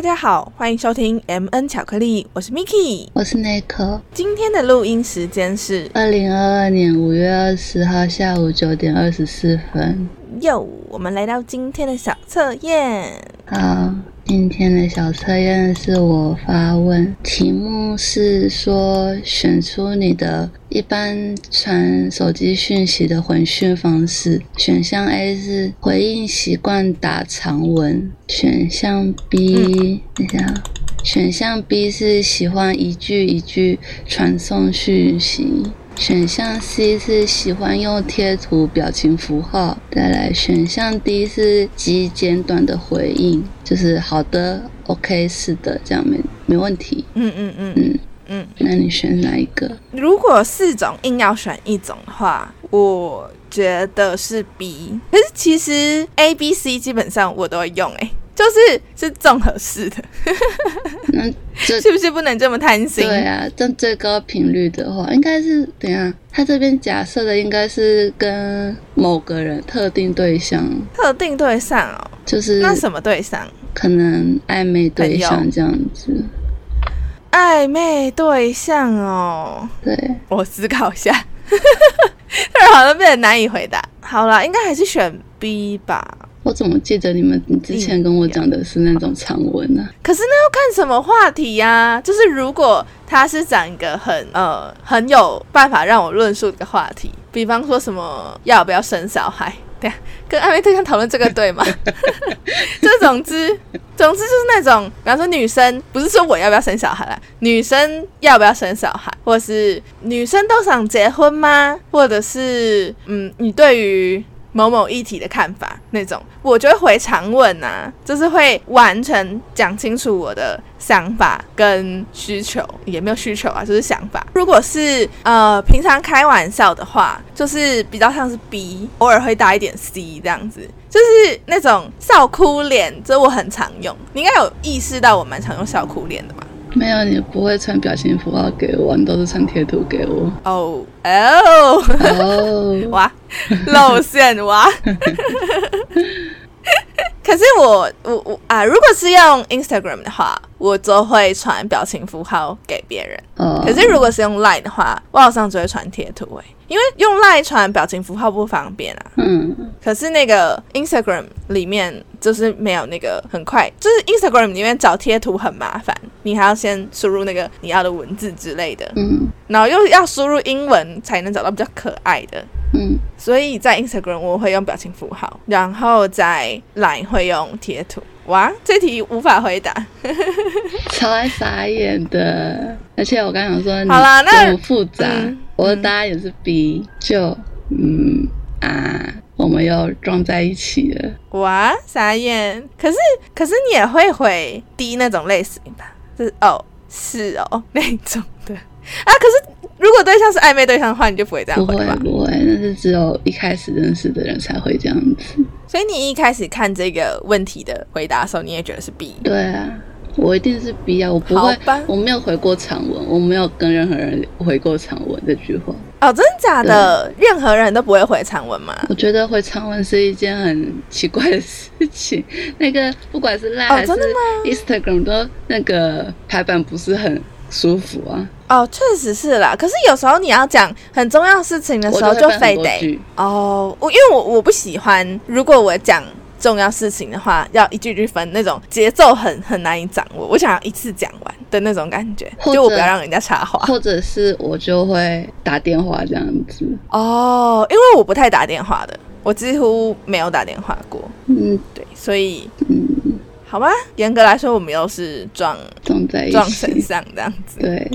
大家好，欢迎收听 M N 巧克力，我是 Miki，我是 Nico。今天的录音时间是二零二二年五月二十号下午九点二十四分。哟，我们来到今天的小测验。好。今天的小测验是我发问，题目是说选出你的一般传手机讯息的回讯方式。选项 A 是回应习惯打长文，选项 B 等一下，选项 B 是喜欢一句一句传送讯息。选项 C 是喜欢用贴图、表情符号，再来选项 D 是极简短的回应，就是好的、OK、是的，这样没没问题。嗯嗯嗯嗯嗯，那你选哪一个？如果四种硬要选一种的话，我觉得是 B。可是其实 A、B、C 基本上我都会用，哎。就是是综合式的，那 这是不是不能这么贪心？对啊，这最高频率的话，应该是等下他这边假设的应该是跟某个人特定对象，特定对象哦，就是那什么对象？可能暧昧对象这样子。暧昧对象哦，对，我思考一下，突然好像变得难以回答。好了，应该还是选 B 吧。我怎么记得你们之前跟我讲的是那种长文呢？可是那要看什么话题呀？就是如果他是讲一个很呃很有办法让我论述的话题，比方说什么要不要生小孩，对，跟暧昧对象讨论这个对吗？就总之总之就是那种，比方说女生不是说我要不要生小孩啦，女生要不要生小孩，或是女生都想结婚吗？或者是嗯，你对于。某某议题的看法那种，我就会回长问啊，就是会完全讲清楚我的想法跟需求，也没有需求啊，就是想法。如果是呃平常开玩笑的话，就是比较像是 B，偶尔会搭一点 C 这样子，就是那种笑哭脸，这我很常用。你应该有意识到我蛮常用笑哭脸的吧？没有，你不会传表情符号给我，你都是传贴图给我。哦哦哦，哇，露馅哇！可是我我我啊，如果是用 Instagram 的话，我就会传表情符号给别人。哦。可是如果是用 Line 的话，我好像只会传贴图诶，因为用 Line 传表情符号不方便啊。嗯。可是那个 Instagram 里面就是没有那个很快，就是 Instagram 里面找贴图很麻烦，你还要先输入那个你要的文字之类的。嗯。然后又要输入英文才能找到比较可爱的。嗯，所以在 Instagram 我会用表情符号，然后在 Line 会用贴图。哇，这题无法回答，超爱傻眼的。而且我刚想说，好啦，那这么复杂，我的答案也是 B，就嗯啊，我们又撞在一起了。哇，傻眼。可是可是你也会回 D 那种类型吧？是哦，是哦那种的啊。可是。如果对象是暧昧对象的话，你就不会这样回吧？不会，不会，那是只有一开始认识的人才会这样子。所以你一开始看这个问题的回答的时候，你也觉得是 B？对啊，我一定是 B 啊！我不会，我没有回过长文，我没有跟任何人回过长文这句话。哦，真的假的？任何人都不会回长文吗？我觉得回长文是一件很奇怪的事情。那个不管是 Line 还是 Instagram，都那个排版不是很。舒服啊！哦，确实是啦。可是有时候你要讲很重要事情的时候，就非得哦。我因为我我不喜欢，如果我讲重要事情的话，要一句句分，那种节奏很很难以掌握。我想要一次讲完的那种感觉，就我不要让人家插话，或者是我就会打电话这样子。哦，因为我不太打电话的，我几乎没有打电话过。嗯，对，所以嗯。好吧，严格来说，我们又是撞撞在撞身上这样子。对，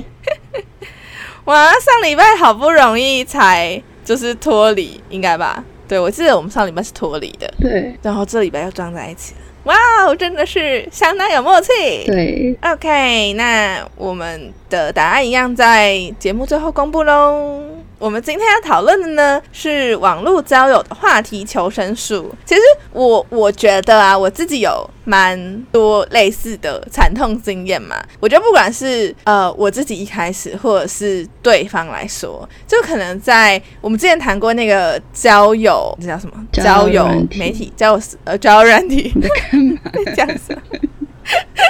哇，上礼拜好不容易才就是脱离，应该吧？对，我记得我们上礼拜是脱离的。对，然后这礼拜又装在一起了。哇哦，真的是相当有默契。对，OK，那我们的答案一样在节目最后公布喽。我们今天要讨论的呢是网络交友的话题求生术。其实我我觉得啊，我自己有蛮多类似的惨痛经验嘛。我觉得不管是呃我自己一开始，或者是对方来说，就可能在我们之前谈过那个交友，这叫什么？交友媒体交友呃交友软体。你在干嘛？这样 子。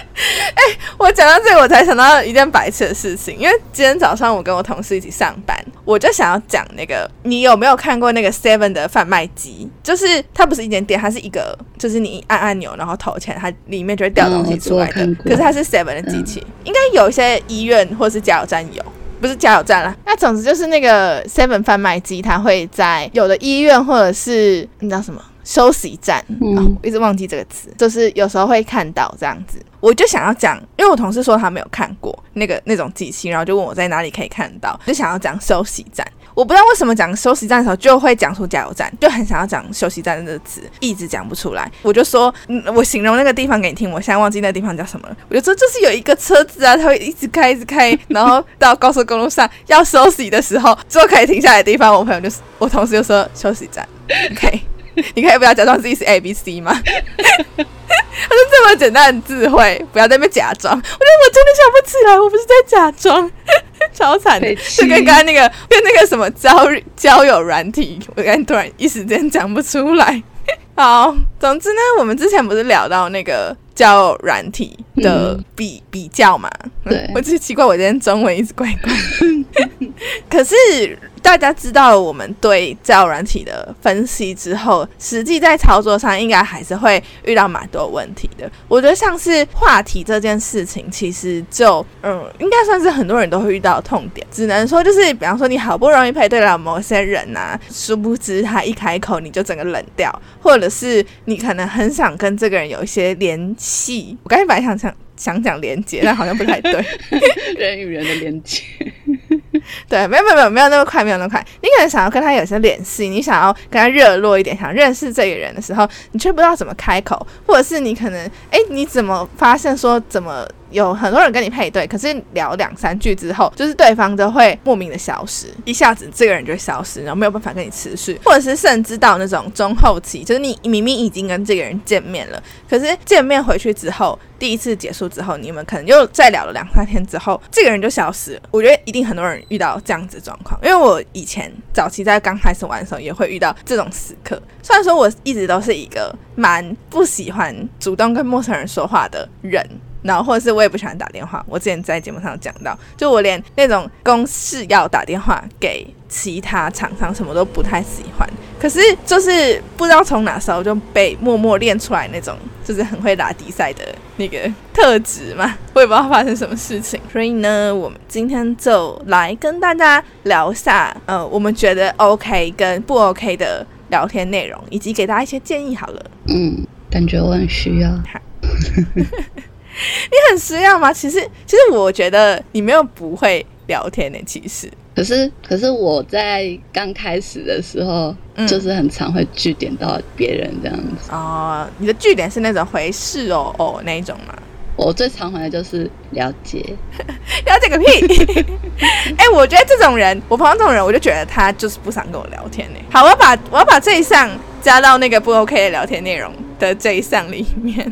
我讲到这个，我才想到一件白痴的事情，因为今天早上我跟我同事一起上班，我就想要讲那个，你有没有看过那个 Seven 的贩卖机？就是它不是一间店，它是一个，就是你按按钮然后投钱，它里面就会掉东西出来的。可是它是 Seven 的机器，应该有一些医院或是加油站有。不是加油站啦，那总之就是那个 Seven 贩卖机，它会在有的医院或者是你知道什么休息站，嗯哦，我一直忘记这个词，就是有时候会看到这样子。我就想要讲，因为我同事说他没有看过那个那种机器，然后就问我在哪里可以看到，就想要讲休息站。我不知道为什么讲休息站的时候就会讲出加油站，就很想要讲休息站这个词，一直讲不出来。我就说，嗯，我形容那个地方给你听，我现在忘记那个地方叫什么了。我就说，就是有一个车子啊，它会一直开，一直开，然后到高速公路上要休息的时候，就可以停下来的地方。我朋友就是，我同事就说休息站，OK，你可以不要假装自己是 A B C 吗？他说这么简单的智慧，不要在那边假装。我觉得我真的想不起来，我不是在假装，超惨的，就跟刚刚那个跟那个什么交交友软体，我刚才突然一时间讲不出来。好，总之呢，我们之前不是聊到那个交友软体的比、比较嘛？对我只是奇怪，我今天中文一直怪怪。可是大家知道了我们对交友软体的分析之后，实际在操作上应该还是会遇到蛮多问题的。我觉得像是话题这件事情，其实就嗯，应该算是很多人都会遇到的痛点。只能说就是，比方说你好不容易配对了某些人呐、殊不知他一开口你就整个冷掉，或者是你可能很想跟这个人有一些联系。我刚才本来想想想讲连接，但好像不太对。人与人的连接。对，没有没有没有没有那么快，没有那么快。你可能想要跟他有些联系，你想要跟他热络一点，想认识这个人的时候，你却不知道怎么开口，或者是你可能，哎，你怎么发现说怎么有很多人跟你配对，可是聊两三句之后，就是对方都会莫名的消失，一下子这个人就会消失，然后没有办法跟你持续，或者是甚至到那种中后期，就是你明明已经跟这个人见面了，可是见面回去之后，第一次结束之后，你们可能又再聊了两三天之后，这个人就消失了。我觉得一定很多人遇到这样子状况，因为我以前早期在刚开始玩的时候，也会遇到这种时刻。虽然说我一直都是一个蛮不喜欢主动跟陌生人说话的人。然后或者是我也不喜欢打电话，我之前在节目上讲到，就我连那种公事要打电话给其他厂商什么都不太喜欢。可是就是不知道从哪时候就被默默练出来那种，就是很会打比赛的那个特质嘛，我也不知道发生什么事情。所以呢，我们今天就来跟大家聊一下，呃，我们觉得 OK 跟不 OK 的聊天内容，以及给大家一些建议好了。嗯，感觉我很需要。你很需要吗？其实，其实我觉得你没有不会聊天的，其实。可是，可是我在刚开始的时候，嗯就是很常会据点到别人这样子。哦，你的据点是那种回事哦哦那一种吗？我最常回的就是了解，了解个屁！哎、我觉得这种人，我碰到这种人，我就觉得他就是不想跟我聊天呢。好，我要把我要把这一项加到那个不 OK 的聊天内容的这一项里面。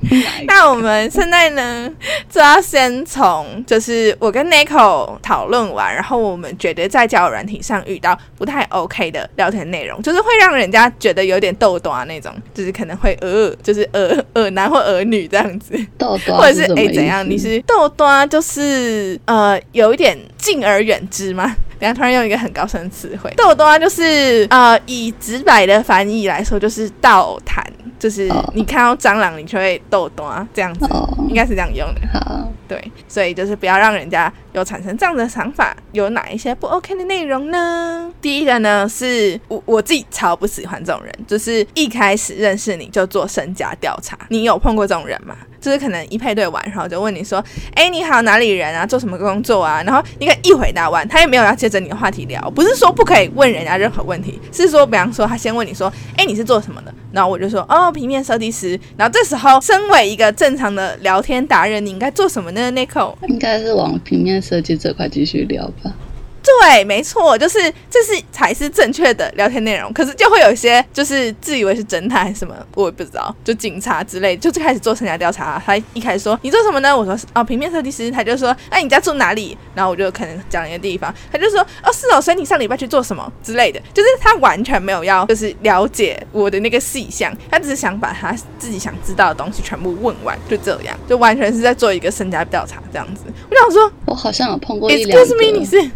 那我们现在呢，就要先从就是我跟 Nico 讨论完，然后我们觉得在交友软体上遇到不太 OK 的聊天内容，就是会让人家觉得有点逗短啊那种，就是可能会呃，就是呃呃男或呃女这样子。或者是哎、怎样？你是逗端，就是呃有一点敬而远之吗？等下突然用一个很高深的词汇，逗端就是呃以直白的翻译来说，就是倒谈，就是哦你看到蟑螂你就会逗端这样子，哦，应该是这样用的。好，对，所以就是不要让人家有产生这样的想法。有哪一些不 OK 的内容呢？第一个呢，是我我自己超不喜欢这种人，就是一开始认识你就做身家调查。你有碰过这种人吗？就是可能一配对完，然后就问你说：“哎，你好，哪里人啊？做什么工作啊？”然后你可能一回答完，他也没有要接着你的话题聊。不是说不可以问人家任何问题，是说，比方说他先问你说：“哎，你是做什么的？”然后我就说：“哦，平面设计师。”然后这时候，身为一个正常的聊天达人，你应该做什么呢 n i c o 应该是往平面设计这块继续聊吧。对，没错，就是这是才是正确的聊天内容。可是就会有一些就是自以为是侦探还是什么，我也不知道，就警察之类，就最开始做身家调查。他一开始说你做什么呢？我说哦，平面设计师。他就说哎，你家住哪里？然后我就可能讲一个地方，他就说哦，是哦，所以你上礼拜去做什么之类的。就是他完全没有要就是了解我的那个细项，他只是想把他自己想知道的东西全部问完，就这样，就完全是在做一个身家调查这样子。我想说，我好像有碰过一两个。你是？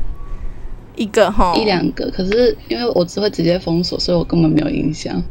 一个哈，一两个，可是因为我只会直接封锁，所以我根本没有印象。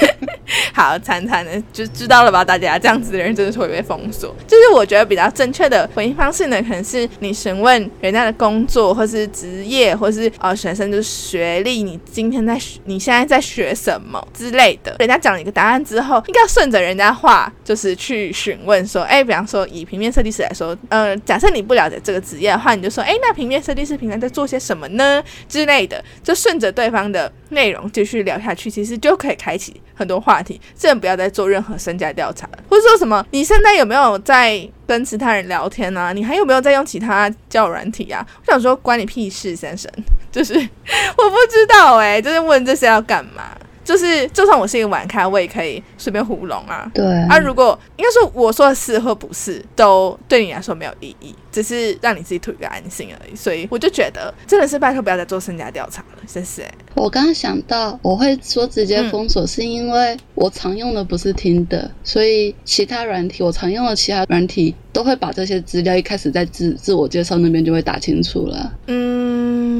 好，惨惨的就知道了吧？大家这样子的人真的是会被封锁。就是我觉得比较正确的回应方式呢，可能是你询问人家的工作，或是职业，或是呃学生就是学历，你今天在学你现在在学什么之类的。人家讲了一个答案之后，应该要顺着人家话，就是去询问说，哎，比方说以平面设计师来说，呃，假设你不了解这个职业的话，你就说，哎，那平面设计师平常在做些什么呢？之类的，就顺着对方的内容继续聊下去，其实就可以开启很多话题。真的不要再做任何身家调查了，或者说什么？你现在有没有在跟其他人聊天啊？你还有没有在用其他交友软体啊？我想说，关你屁事，先生，就是我不知道哎，就是问这些要干嘛？就是，就算我是一个玩咖，我也可以随便糊弄啊。对啊，如果应该说我说的是或不是，都对你来说没有意义，只是让你自己图一个安心而已。所以我就觉得，真的是拜托不要再做身家调查了，谢谢。我刚刚想到，我会说直接封锁，是因为我常用的不是听的，所以其他软体我常用的其他软体都会把这些资料一开始在自自我介绍那边就会打清楚了。嗯，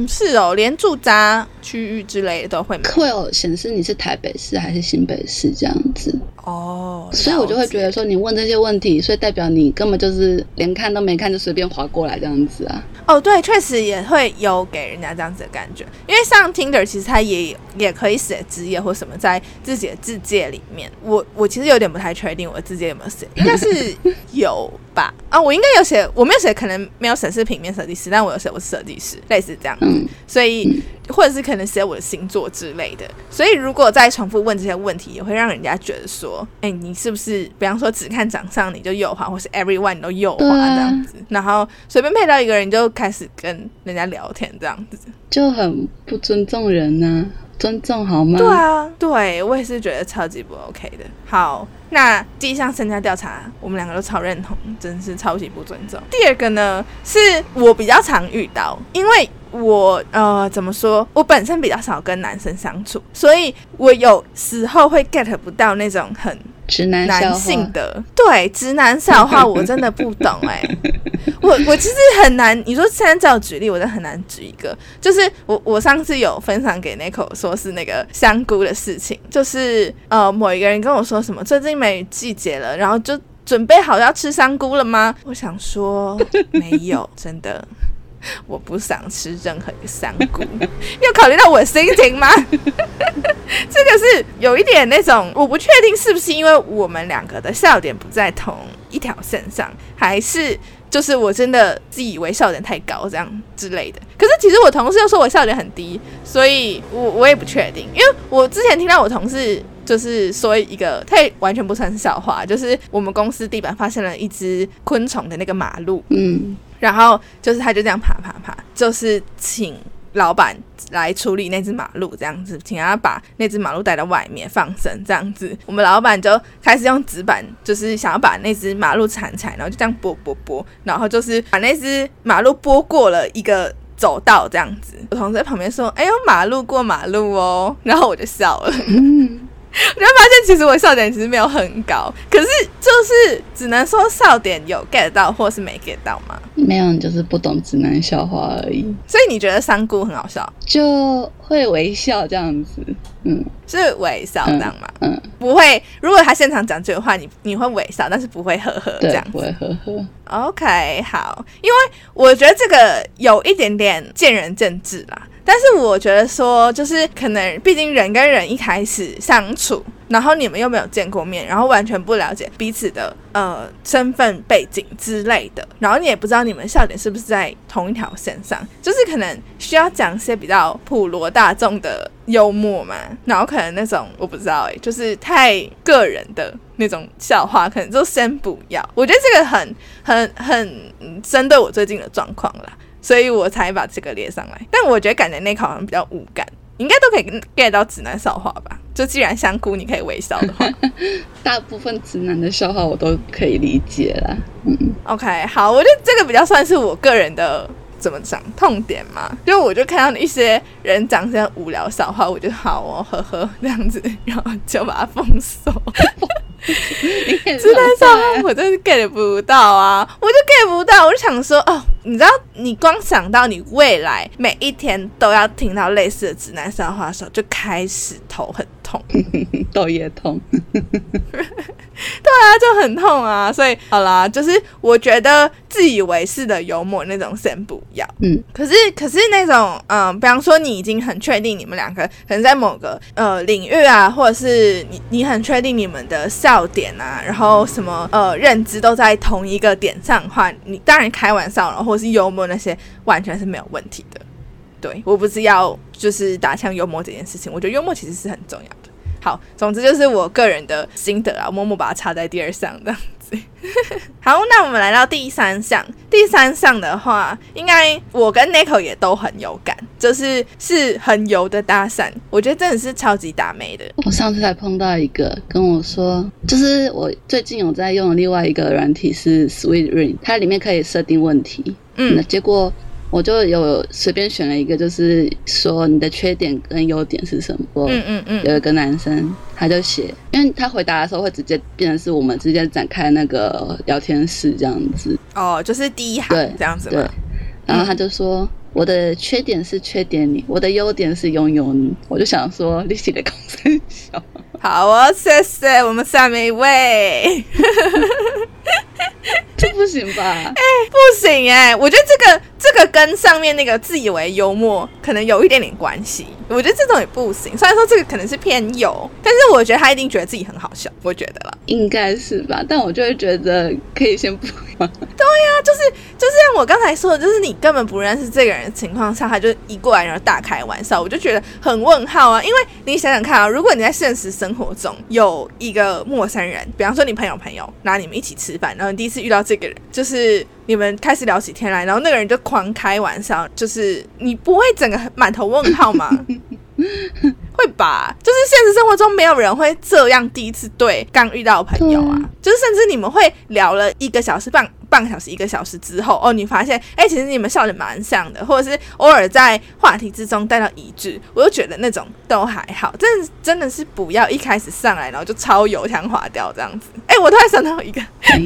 是哦，连住宅区域之类的都会会有显示你是。台北市还是新北市这样子哦，所以我就会觉得说你问这些问题，所以代表你根本就是连看都没看就随便划过来这样子啊。哦，对，确实也会有给人家这样子的感觉，因为像 Tinder 其实它也也可以写职业或什么在自己的字界里面。我我其实有点不太确定我的字界有没有写，应该是 有吧？啊，我应该有写，我没有写，可能没有显示平面设计师，但我有写我是设计师，类似这样。嗯，所以。或者是可能写我的星座之类的，所以如果再重复问这些问题，也会让人家觉得说，哎，你是不是，比方说只看长相你就右滑，或是 everyone 你都右滑这样子，然后随便配到一个人就开始跟人家聊天这样子，就很不尊重人呢。尊重好吗？对啊，对我也是觉得超级不 OK 的。好，那第一项身家调查，我们两个都超认同，真是超级不尊重。第二个呢，是我比较常遇到，因为。我呃，怎么说？我本身比较少跟男生相处，所以我有时候会 get 不到那种很直男男性的对直男笑话，我真的不懂哎。我我其实很难，你说现在叫我举例，我真的很难举一个。就是我我上次有分享给 Nico 说是那个香菇的事情，就是呃某一个人跟我说什么最近梅雨季节了，然后就准备好要吃香菇了吗？我想说没有，真的。我不想吃任何一个香菇，有考虑到我心情吗？这个是有一点那种，我不确定是不是因为我们两个的笑点不在同一条线上，还是就是我真的自以为笑点太高这样之类的。可是其实我同事又说我笑点很低，所以我我也不确定，因为我之前听到我同事就是说一个，他完全不算是笑话，就是我们公司地板发现了一只昆虫的那个马路，嗯。然后就是他就这样爬爬爬，就是请老板来处理那只马路这样子，请他把那只马路带到外面放生这样子。我们老板就开始用纸板，就是想要把那只马路铲铲，然后就这样拨拨拨，然后就是把那只马路拨过了一个走道这样子。我同事在旁边说：“哎呦，马路过马路哦。”然后我就笑了。我就发现，其实我笑点其实没有很高，可是就是只能说笑点有 get 到，或是没 get 到吗？没有，你就是不懂直男笑话而已。所以你觉得三姑很好笑，就会微笑这样子，嗯，是微笑这样吗？嗯，不会。如果他现场讲这个话，你你会微笑，但是不会呵呵这样，不会呵呵。OK，好，因为我觉得这个有一点点见仁见智啦。但是我觉得说，就是可能，毕竟人跟人一开始相处，然后你们又没有见过面，然后完全不了解彼此的呃身份背景之类的，然后你也不知道你们笑点是不是在同一条线上，就是可能需要讲一些比较普罗大众的幽默嘛，然后可能那种我不知道哎、就是太个人的那种笑话，可能就先不要。我觉得这个很很很针对我最近的状况啦，所以我才把这个列上来。但我觉得感觉那考好像比较无感，应该都可以 get 到直男笑话吧？就既然香菇你可以微笑的话 大部分直男的笑话我都可以理解啦。嗯，，OK，好，我觉得这个比较算是我个人的。怎么讲痛点嘛？就我就看到一些人讲这些无聊笑话，我就好哦，呵呵这样子，然后就把它封锁。直男笑话我真是 get 不到啊，我就 get 不到，我就想说哦，你知道，你光想到你未来每一天都要听到类似的直男笑话的时候，就开始头很痛。头也痛。对啊，就很痛啊，所以好啦，就是我觉得自以为是的幽默那种先不要。嗯，可是可是那种嗯，比方说你已经很确定你们两个可能在某个呃领域啊，或者是你你很确定你们的笑点啊，然后什么呃认知都在同一个点上的话，你当然开玩笑了，或者是幽默那些完全是没有问题的。对我不是要就是打枪幽默这件事情，我觉得幽默其实是很重要的。好，总之就是我个人的心得啊，默默把它插在第二项这样子。好，那我们来到第三项。第三项的话，应该我跟 Nico 也都很有感，就是是很油的搭讪，我觉得真的是超级打妹的。我上次才碰到一个跟我说，就是我最近有在用的另外一个软体是 Sweet Ring，它里面可以设定问题。那嗯结果我就有随便选了一个，就是说你的缺点跟优点是什么。嗯嗯嗯，有一个男生，他就写，因为他回答的时候会直接变成是我们直接展开那个聊天室这样子，哦，就是第一行这样子对。，然后他就说。我的缺点是缺点你，我的优点是拥有你。我就想说，利息的公司小，好哦，谢谢我们下面一位。这不行吧？哎不行哎、我觉得这个这个跟上面那个自以为幽默可能有一点点关系。我觉得这种也不行。虽然说这个可能是偏有，但是我觉得他一定觉得自己很好笑，我觉得啦。应该是吧？但我就会觉得可以先不要。就是就是像我刚才说的，就是你根本不认识这个人的情况下，他就一过来然后大开玩笑，我就觉得很问号啊。因为你想想看啊，如果你在现实生活中有一个陌生人，比方说你朋友朋友，然后你们一起吃饭，然后你第一次遇到这个人，就是你们开始聊起天来，然后那个人就狂开玩笑，就是你不会整个满头问号吗？会吧，就是现实生活中没有人会这样第一次对刚遇到的朋友啊，就是甚至你们会聊了一个小时半半个小时一个小时之后，哦，你发现哎、其实你们笑的蛮像的，或者是偶尔在话题之中带到一致，我就觉得那种都还好，真的真的是不要一开始上来然后就超油腔滑调这样子。哎、我突然想到一个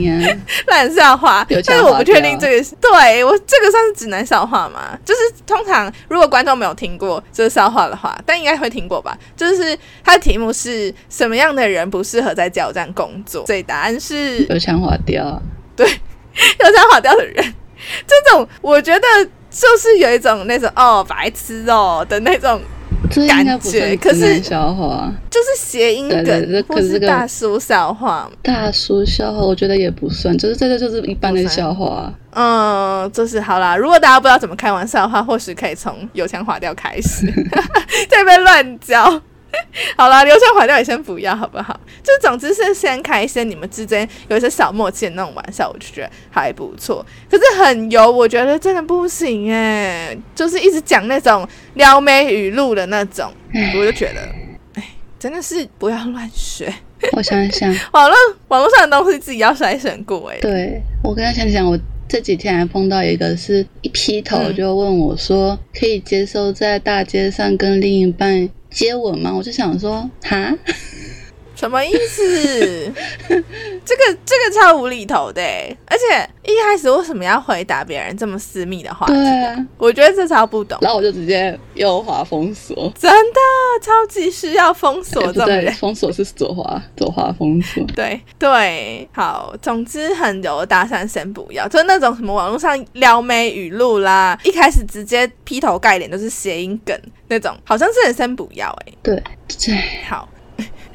烂笑话，但是我不确定这个是对我这个算是指南笑话吗？就是通常如果观众没有听过这个笑话的话，但应该会听过吧？就是它的题目是什么样的人不适合在加油站工作？所以答案是油腔滑调。油腔滑调的人。这种我觉得就是有一种那种哦白痴哦的那种，感觉可是笑话，就是谐音梗对对这或是可是大叔笑话。大叔笑话，我觉得也不算，就是这个就是一般的笑话。嗯，就是好啦。如果大家不知道怎么开玩笑的话，或许可以从油腔滑调开始，这边乱教。好啦，油腔滑调也先不要，好不好？就总之是先开一些你们之间有一些小默契的那种玩笑，我就觉得还不错。可是很油，我觉得真的不行哎，就是一直讲那种撩妹语录的那种，我就觉得，哎，真的是不要乱学。我想想，网络网络上的东西自己要筛选过哎。对我跟他想想，我这几天还碰到一个是一劈头嗯就问我说，可以接受在大街上跟另一半接吻吗？我就想说，哈，什么意思？这个这个超无厘头的欸，而且一开始为什么要回答别人这么私密的话题？对啊，我觉得这超不懂，然后我就直接右滑封锁。真的超级需要封锁这种人。封锁是左滑，左滑封锁。对对，好，总之很油的搭讪先不要，就是那种什么网络上撩妹语录啦，一开始直接劈头盖脸都是谐音梗那种，好像是先不要哎、对，对好，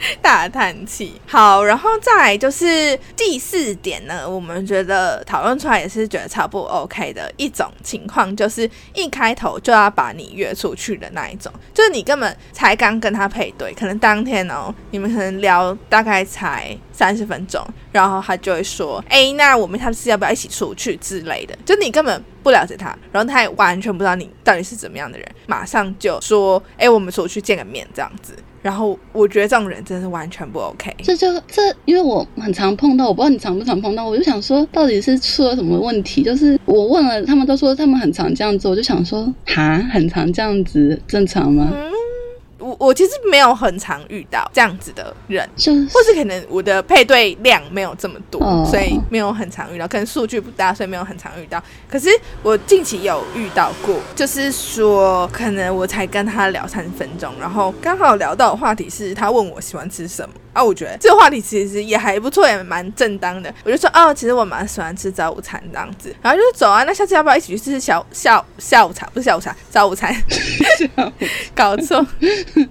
大叹气。好，然后再来就是第四点呢，我们觉得讨论出来也是觉得超不多 OK 的一种情况，就是一开头就要把你约出去的那一种，就是你根本才刚跟他配对，可能当天哦，你们可能聊大概才三十分钟，然后他就会说，哎，那我们下次要不要一起出去之类的？就你根本不了解他，然后他也完全不知道你到底是怎么样的人，马上就说，哎，我们出去见个面这样子。然后我觉得这种人真的是完全不 OK。这就这，因为我很常碰到，我不知道你常不常碰到，我就想说，到底是出了什么问题？就是我问了，他们都说他们很常这样子，我就想说，哈，很常这样子，正常吗？我我其实没有很常遇到这样子的人，就或是可能我的配对量没有这么多，所以没有很常遇到。可能数据不大，所以没有很常遇到。可是我近期有遇到过，就是说可能我才跟他聊三分钟，然后刚好聊到的话题是他问我喜欢吃什么。啊，我觉得这个话题其实也还不错，也蛮正当的。我就说，哦，其实我蛮喜欢吃早午餐这样子。然后就走啊，那下次要不要一起去吃小下下午茶？不是下午茶，早午餐。搞错，就是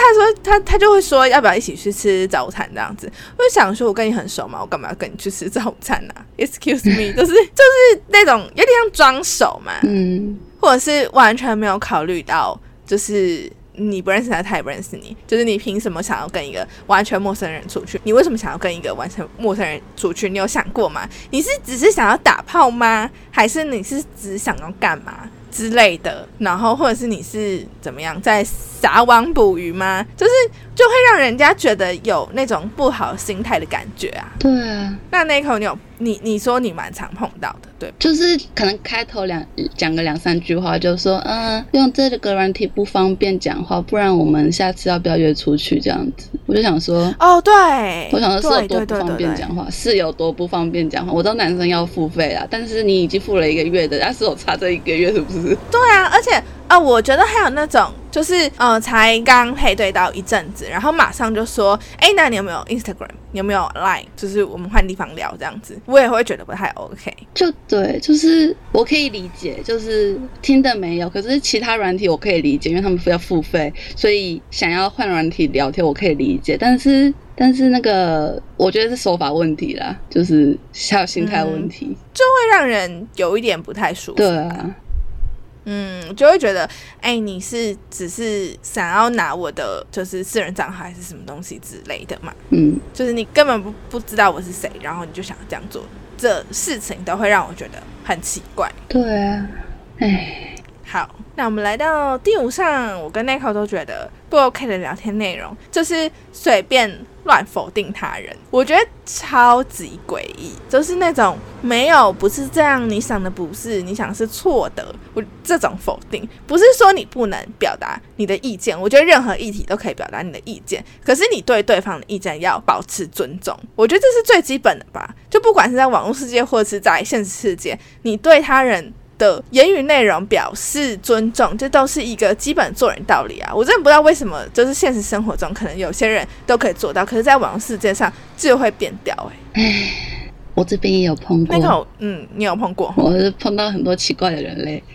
他说他他就会说要不要一起去吃早午餐这样子。我就想说，我跟你很熟嘛，我干嘛要跟你去吃早午餐呢？Excuse me，就是就是那种有点像装熟嘛，嗯，或者是完全没有考虑到，就是。你不认识他，他也不认识你，就是你凭什么想要跟一个完全陌生人出去？你为什么想要跟一个完全陌生人出去？你有想过吗？你是只是想要打炮吗？还是你是只想要干嘛之类的？然后或者是你是怎么样在撒网捕鱼吗？就是就会让人家觉得有那种不好心态的感觉啊。对啊，那那口你有？你你说你蛮常碰到的，对，就是可能开头两讲个两三句话，就说嗯，用这个软体不方便讲话，不然我们下次要不要约出去这样子？我就想说，哦，对，我想说是有多不方便讲话，是有多不方便讲话。我知道男生要付费啊，但是你已经付了一个月的，但是我差这一个月是不是？对啊，而且。啊，我觉得还有那种，就是呃，才刚配对到一阵子，然后马上就说，哎，那你有没有 Instagram？有没有 Line？就是我们换地方聊这样子，我也会觉得不太 OK。就对，就是我可以理解，就是听的没有，可是其他软体我可以理解，因为他们要付费，所以想要换软体聊天，我可以理解。但是，但是那个，我觉得是手法问题啦，就是还有心态问题，就会让人有一点不太舒服。对啊。嗯，就会觉得，哎，你是只是想要拿我的就是私人账号还是什么东西之类的嘛？嗯，就是你根本不不知道我是谁，然后你就想这样做，这事情都会让我觉得很奇怪。对啊，哎，好，那我们来到第五项，我跟 Nico 都觉得不 OK 的聊天内容，就是随便。乱否定他人，我觉得超级诡异，就是那种没有不是这样，你想的不是，你想是错的。我这种否定不是说你不能表达你的意见，我觉得任何议题都可以表达你的意见，可是你对对方的意见要保持尊重，我觉得这是最基本的吧。就不管是在网络世界或者是在现实世界，你对他人。的言语内容表示尊重，这都是一个基本做人道理啊！我真的不知道为什么，就是现实生活中可能有些人都可以做到，可是在网络世界上就会变掉。哎，我这边也有碰过。那个，嗯，你有碰过？我是碰到很多奇怪的人类。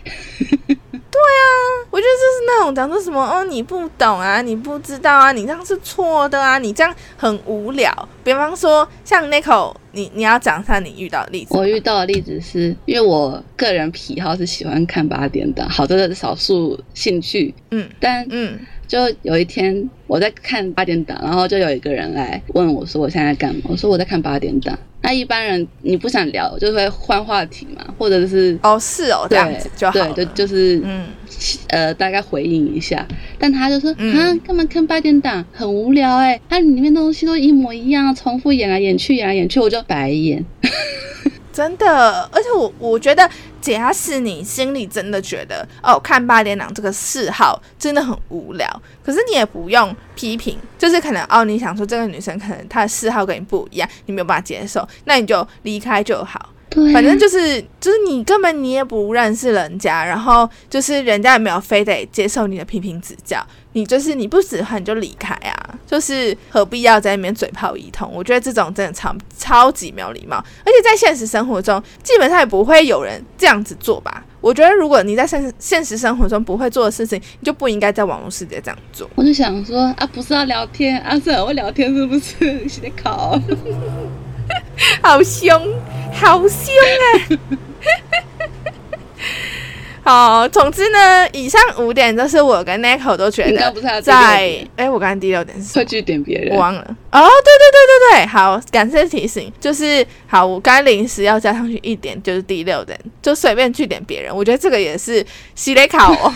对啊，我觉得就是那种讲说什么哦，你不懂啊，你不知道啊，你这样是错的啊，你这样很无聊。比方说像 c o 你你要讲一下你遇到的例子。我遇到的例子是因为我个人癖好是喜欢看八点档，好的少数兴趣。嗯，但嗯，就有一天我在看八点档，然后就有一个人来问我说我现在干嘛？我说我在看八点档。那一般人你不想聊，就会换话题嘛，或者是哦是哦这样子就好对，就就是嗯呃大概回应一下。但他就说啊，干嘛看八点档？很无聊哎，它里面东西都一模一样，重复演来演去，演来演去，我就白眼。真的，而且我我觉得，假使你心里真的觉得哦，看八点档这个嗜好真的很无聊，可是你也不用批评，就是可能哦，你想说这个女生可能她的嗜好跟你不一样，你没有办法接受，那你就离开就好。对啊，反正就是就是你根本你也不认识人家，然后就是人家也没有非得接受你的批评指教，你就是你不喜欢你就离开啊，就是何必要在那边嘴炮一通？我觉得这种真的超超级没有礼貌，而且在现实生活中基本上也不会有人这样子做吧。我觉得如果你在现现实生活中不会做的事情，你就不应该在网络世界这样做。我就想说啊，不是要聊天啊，是很会聊天是不是？写的考，好凶，好凶啊！好，总之呢，以上五点都是我跟 Nico 都觉你刚得刚不是还有第在哎、我刚刚第六点是什么？会去点别人。我，忘了哦，对对对对对，好，感谢提醒，就是好，我刚临时要加上去一点，就是第六点，就随便去点别人，我觉得这个也是洗雷考哦，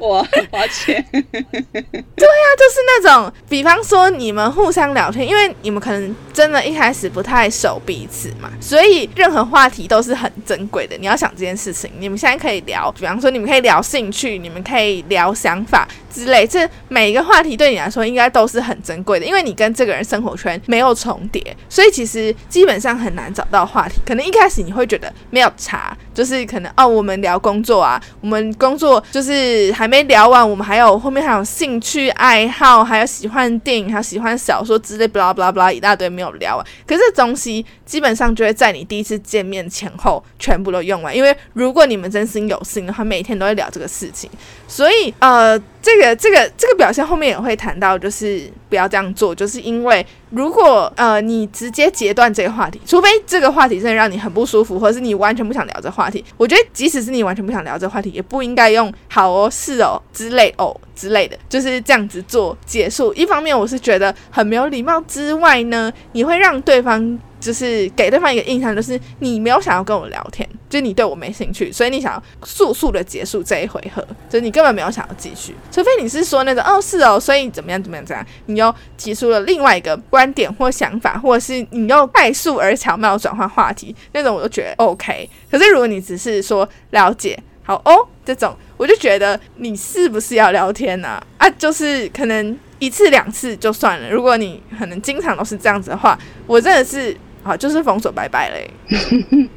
我抱歉，就是那种，比方说你们互相聊天，因为你们可能真的一开始不太熟彼此嘛，所以任何话题都是很珍贵的。你要想这件事情，你们现在可以聊，聊比方说你们可以聊兴趣，你们可以聊想法之类，这每一个话题对你来说应该都是很珍贵的，因为你跟这个人生活圈没有重叠，所以其实基本上很难找到话题。可能一开始你会觉得没有差，就是可能哦，我们聊工作啊，我们工作就是还没聊完，我们还有后面还有兴趣爱好，还有喜欢电影，还有喜欢小说之类，巴拉巴拉巴拉一大堆没有聊完。可是这东西基本上就会在你第一次见面前后全部都用完，因为如果你们真心有心的话，每天都会聊这个事情。所以呃，这个这个这个表现后面也会谈到，就是不要这样做，就是因为如果呃你直接截断这个话题，除非这个话题真的让你很不舒服，或者是你完全不想聊这话题，我觉得即使是你完全不想聊这话题，也不应该用好哦、是哦之类哦之类的，就是这样子做结束。一方面我是觉得很没有礼貌之外呢，你会让对方。就是给对方一个印象，就是你没有想要跟我聊天，就是你对我没兴趣，所以你想要速速的结束这一回合，就是你根本没有想要继续，除非你是说那种哦是哦，所以怎么样怎么样怎样，你又提出了另外一个观点或想法，或者是你又快速而巧妙转换话题，那种我就觉得 OK。可是如果你只是说了解，好哦这种，我就觉得你是不是要聊天呢、啊？就是可能一次两次就算了，如果你可能经常都是这样子的话，我真的是。好，就是封锁拜拜嘞！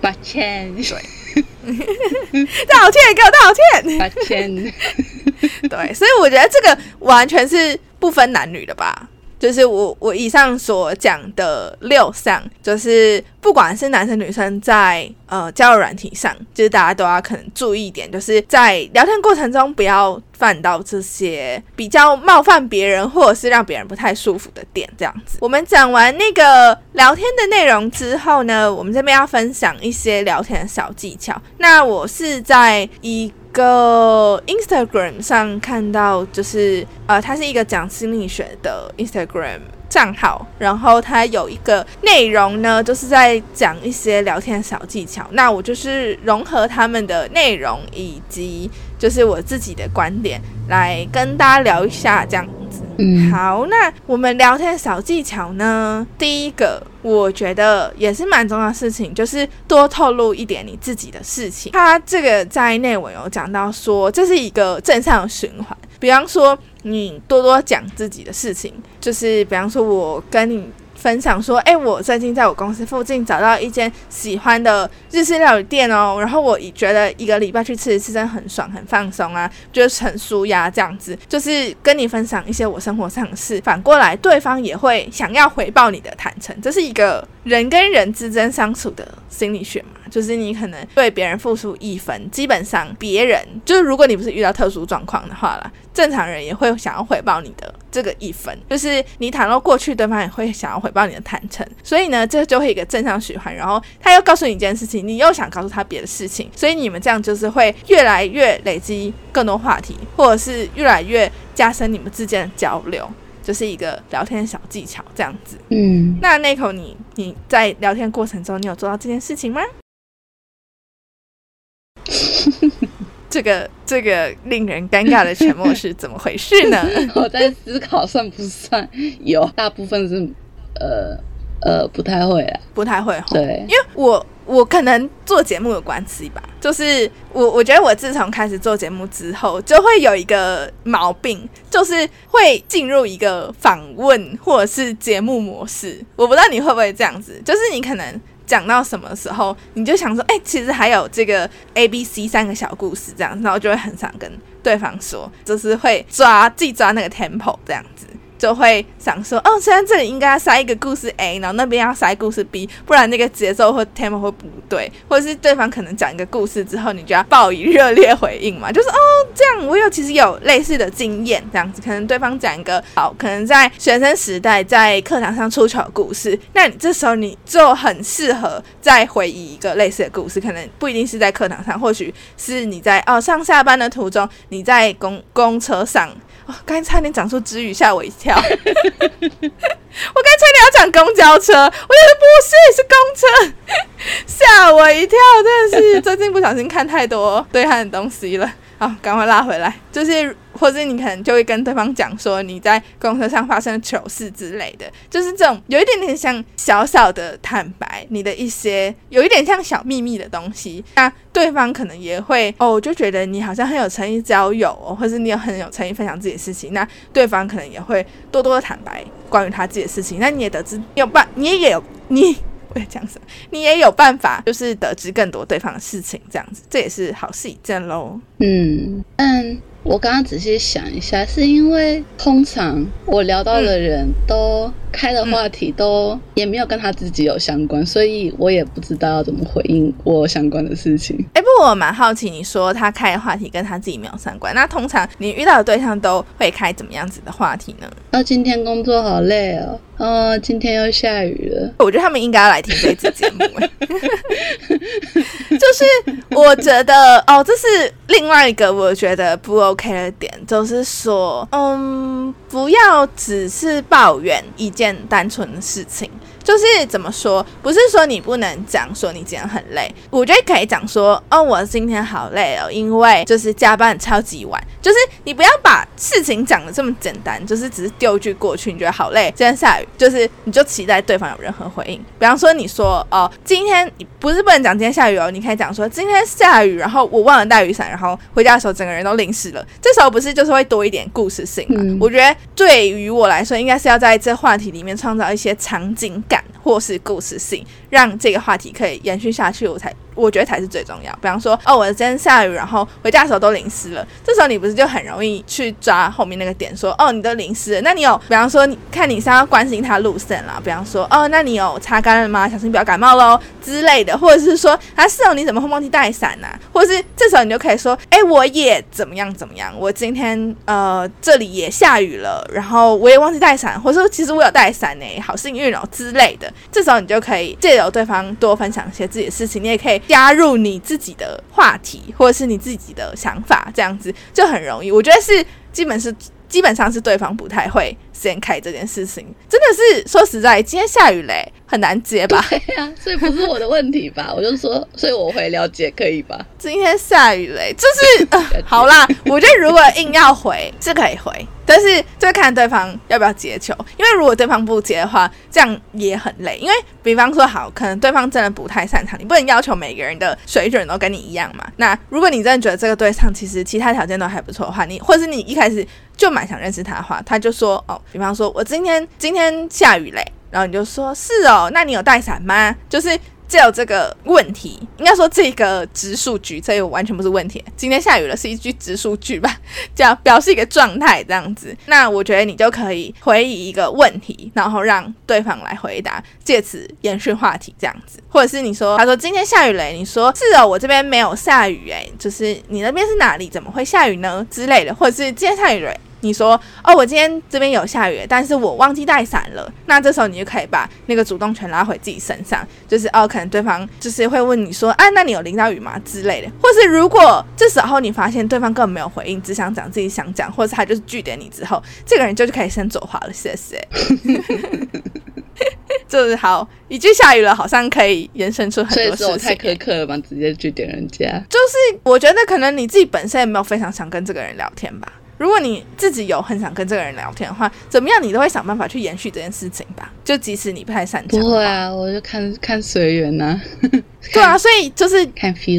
抱歉，道歉，给我道歉。抱歉，对，所以我觉得这个完全是不分男女的吧。就是我我以上所讲的六项，就是不管是男生女生在呃交友软体上，就是大家都要可能注意一点，就是在聊天过程中不要犯到这些比较冒犯别人或者是让别人不太舒服的点。这样子，我们讲完那个聊天的内容之后呢，我们这边要分享一些聊天的小技巧。那我是在一个 Instagram 上看到，就是呃，它是一个讲心理学的 Instagram 账号，然后它有一个内容呢，就是在讲一些聊天小技巧。那我就是融合他们的内容以及就是我自己的观点来跟大家聊一下，这样子。嗯，好，那我们聊天小技巧呢？第一个，我觉得也是蛮重要的事情，就是多透露一点你自己的事情。它这个在内文有讲到说，这是一个正向循环。比方说，你多多讲自己的事情，就是比方说，我跟你。分享说，哎、我最近在我公司附近找到一间喜欢的日式料理店哦，然后我觉得一个礼拜去吃一次真的很爽，很放松啊，就是很舒压这样子，就是跟你分享一些我生活上的事，反过来对方也会想要回报你的坦诚，这是一个人跟人之间相处的心理学嘛，就是你可能对别人付出一分，基本上别人就是如果你不是遇到特殊状况的话啦，正常人也会想要回报你的这个一分，就是你袒露过去，对方也会想要回报你的坦诚，所以呢，这就会一个正向循环。然后他又告诉你一件事情，你又想告诉他别的事情，所以你们这样就是会越来越累积更多话题，或者是越来越加深你们之间的交流，就是一个聊天小技巧这样子。嗯，那那口你你在聊天过程中，你有做到这件事情吗？这个这个令人尴尬的沉默是怎么回事呢？我在思考算不算有，大部分是呃呃不太会啊，不太会吼，对。因为我我可能做节目有关系吧，就是我我觉得我自从开始做节目之后，就会有一个毛病，就是会进入一个访问或者是节目模式。我不知道你会不会这样子，就是你可能讲到什么时候，你就想说，哎、其实还有这个 A、B、C 三个小故事这样，然后就会很想跟对方说，就是会抓自己抓那个 tempo 这样子。就会想说，哦，现在这里应该要塞一个故事 A，然后那边要塞故事 B，不然那个节奏或 tempo 会不对，或者是对方可能讲一个故事之后，你就要报以热烈回应嘛，就是哦，这样我有其实有类似的经验，这样子，可能对方讲一个好，可能在学生时代在课堂上出糗的故事，那你这时候你就很适合再回忆一个类似的故事，可能不一定是在课堂上，或许是你在哦上下班的途中，你在公公车上。哦，刚才差点讲出之语，吓我一跳。我刚才差点要讲公交车，我觉得不是，是公车，吓我一跳，真的是最近不小心看太多对汉的东西了。好，赶快拉回来，就是或者你可能就会跟对方讲说你在公车上发生糗事之类的，就是这种有一点点像小小的坦白，你的一些有一点像小秘密的东西，那对方可能也会哦，就觉得你好像很有诚意交友、哦，或是你有很有诚意分享自己的事情，那对方可能也会多多的坦白关于他自己的事情，那你也得知有办，你也有你。我在讲什么？你也有办法，就是得知更多对方的事情，这样子，这也是好事一件喽。嗯，但我刚刚仔细想一下，是因为通常我聊到的人都开的话题都也没有跟他自己有相关，所以我也不知道要怎么回应我相关的事情。哎、不过我蛮好奇，你说他开的话题跟他自己没有相关，那通常你遇到的对象都会开怎么样子的话题呢？哦，今天工作好累哦，哦，今天又下雨了。我觉得他们应该要来听这一期节目、哎 就是我觉得哦，这是另外一个我觉得不 OK 的点，就是说，嗯，不要只是抱怨一件单纯的事情。就是怎么说，不是说你不能讲说你今天很累，我觉得可以讲说，哦，我今天好累哦，因为就是加班超级晚。就是你不要把事情讲的这么简单，就是只是丢一句过去，你觉得好累，今天下雨，就是你就期待对方有任何回应。比方说你说，哦，今天你不是不能讲今天下雨哦，你可以讲说今天下雨，然后我忘了带雨伞，然后回家的时候整个人都淋湿了。这时候不是就是会多一点故事性嘛？嗯我觉得对于我来说，应该是要在这话题里面创造一些场景感或是故事性，让这个话题可以延续下去，我才我觉得才是最重要。比方说，哦，我今天下雨，然后回家的时候都淋湿了，这时候你不是就很容易去抓后面那个点，说，哦，你都淋湿了，那你有，比方说，你看你是要关心他路线啦，比方说，哦，那你有擦干了吗？小心不要感冒喽之类的，或者是说，啊，是哦，你怎么会忘记带伞呐、或者是这时候你就可以说，哎，我也怎么样怎么样，我今天呃这里也下雨了，然后我也忘记带伞，或者说其实我有带伞呢，好幸运哦之类的。这时候你就可以借有对方多分享一些自己的事情，你也可以加入你自己的话题，或者是你自己的想法，这样子就很容易。我觉得是基本是基本上是对方不太会先开这件事情，真的是说实在，今天下雨嘞，很难接吧？对呀、所以不是我的问题吧？我就说，所以我回了解，可以吧？今天下雨嘞，就是、呃、好啦。我觉得如果硬要回是可以回，但是就看对方要不要接球。因为如果对方不接的话，这样也很累。因为比方说好，可能对方真的不太擅长，你不能要求每个人的水准都跟你一样嘛。那如果你真的觉得这个对象其实其他条件都还不错的话，你或者是你一开始就蛮想认识他的话，他就说哦，比方说我今天今天下雨嘞，然后你就说是哦，那你有带伞吗？就是。只有这个问题，应该说这个直数据，这个完全不是问题。今天下雨了，是一句直数据吧，这样表示一个状态这样子。那我觉得你就可以回以一个问题，然后让对方来回答，借此延续话题这样子。或者是你说，他说今天下雨嘞，你说是哦，我这边没有下雨诶，就是你那边是哪里？怎么会下雨呢？之类的，或者是今天下雨嘞。你说哦，我今天这边有下雨，但是我忘记带伞了。那这时候你就可以把那个主动权拉回自己身上，就是哦，可能对方就是会问你说啊，那你有淋到雨吗之类的。或是如果这时候你发现对方根本没有回应，只想讲自己想讲，或者是他就是拒点你之后，这个人就可以先走话了，谢谢。就是好，一句下雨了，好像可以延伸出很多事太苛刻了吧？直接拒点人家。就是我觉得可能你自己本身也没有非常想跟这个人聊天吧。如果你自己有很想跟这个人聊天的话，怎么样你都会想办法去延续这件事情吧。就即使你不太擅长，不会，啊，我就看看随缘呐。对啊，所以就是。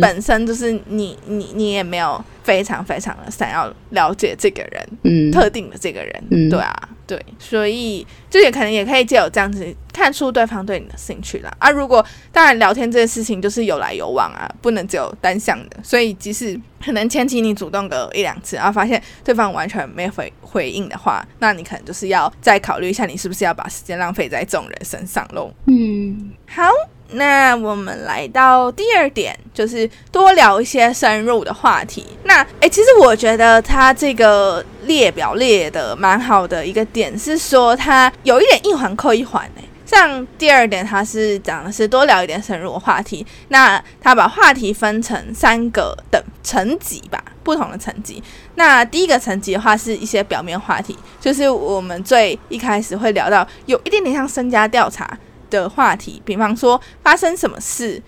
本身就是你你你也没有非常非常的想要了解这个人，嗯，特定的这个人，嗯对啊，对，所以就也可能也可以借由这样子看出对方对你的兴趣啦。啊，如果当然聊天这件事情就是有来有往啊，不能只有单向的。所以即使可能前期你主动个一两次，然后发现对方完全没回回应的话，那你可能就是要再考虑一下，你是不是要把时间浪费在这种人身上喽。嗯，好，那我们来到第二点，就是多聊一些深入的话题。那诶，其实我觉得他这个列表列的蛮好的一个点是说，他有一点一环扣一环诶。像第二点，他是讲的是多聊一点深入的话题。那他把话题分成三个等层级吧，不同的层级。那第一个层级的话，是一些表面话题，就是我们最一开始会聊到有一点点像身家调查的话题，比方说发生什么事。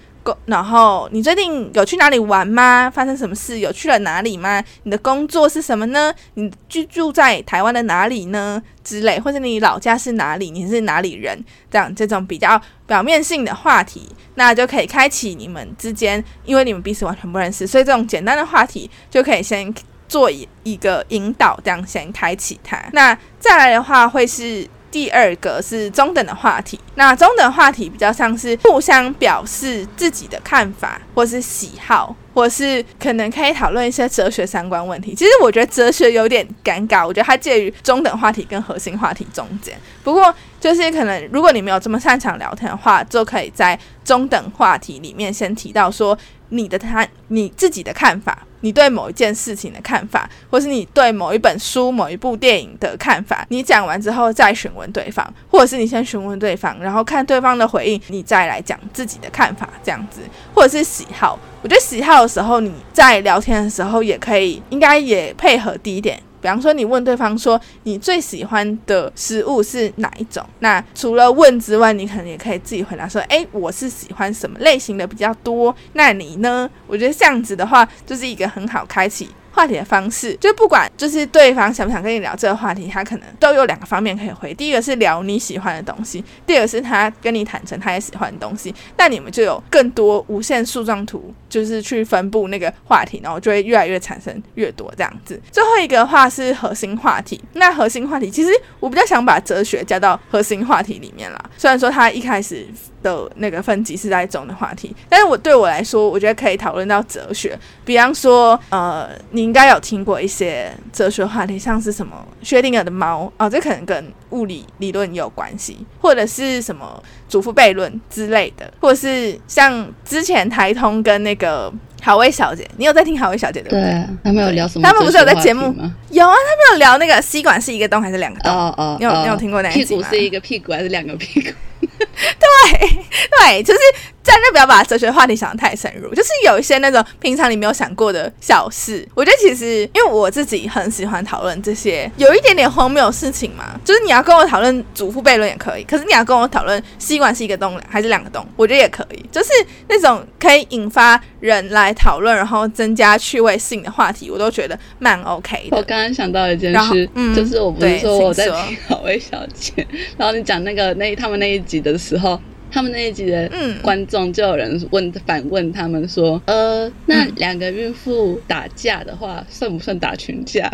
然后你最近有去哪里玩吗？发生什么事？有去了哪里吗？你的工作是什么呢？你居住在台湾的哪里呢？之类，或者你老家是哪里？你是哪里人？这样这种比较表面性的话题，那就可以开启你们之间，因为你们彼此完全不认识，所以这种简单的话题就可以先做一一个引导，这样先开启它。那再来的话会是。第二个是中等的话题，那中等话题比较像是互相表示自己的看法，或是喜好，或是可能可以讨论一些哲学相关问题。其实我觉得哲学有点尴尬，我觉得它介于中等话题跟核心话题中间。不过就是可能如果你没有这么擅长聊天的话，就可以在中等话题里面先提到说你的他你自己的看法。你对某一件事情的看法，或是你对某一本书、某一部电影的看法，你讲完之后再询问对方，或者是你先询问对方，然后看对方的回应，你再来讲自己的看法，这样子，或者是喜好。我觉得喜好的时候，你在聊天的时候也可以，应该也配合第一点。比方说，你问对方说你最喜欢的食物是哪一种？那除了问之外，你可能也可以自己回答说：“哎，我是喜欢什么类型的比较多。”那你呢？我觉得这样子的话，就是一个很好开启。话题的方式，就不管就是对方想不想跟你聊这个话题，他可能都有两个方面可以回。第一个是聊你喜欢的东西，第二个是他跟你坦诚他也喜欢的东西。那你们就有更多无限树状图，就是去分布那个话题，然后就会越来越产生越多这样子。最后一个话是核心话题，那核心话题其实我比较想把哲学加到核心话题里面啦。虽然说他一开始。的那个分级是在中的话题，但是我对我来说，我觉得可以讨论到哲学，比方说，呃，你应该有听过一些哲学话题，像是什么薛定谔的猫哦，这可能跟物理理论有关系，或者是什么祖父悖论之类的，或者是像之前台通跟那个好薇小姐，你有在听好薇小姐的？对，他们有聊什么？他们不是有在节目吗？有啊，他们有聊那个吸管是一个洞还是两个洞？哦哦，你有你有听过那一集吗？屁股是一个屁股还是两个屁股？对 对，就是。真的不要把哲学话题想的太深入，就是有一些那种平常你没有想过的小事。我觉得其实因为我自己很喜欢讨论这些有一点点荒谬的事情嘛，就是你要跟我讨论祖父悖论也可以，可是你要跟我讨论吸管是一个洞还是两个洞，我觉得也可以，就是那种可以引发人来讨论，然后增加趣味性的话题，我都觉得蛮 OK 的。我刚刚想到一件事，嗯就是我不是说我在听好味小姐，然后你讲那个那他们那一集的时候。他们那一集的观众就有人问反问他们说：“呃，那两个孕妇打架的话，算不算打群架？”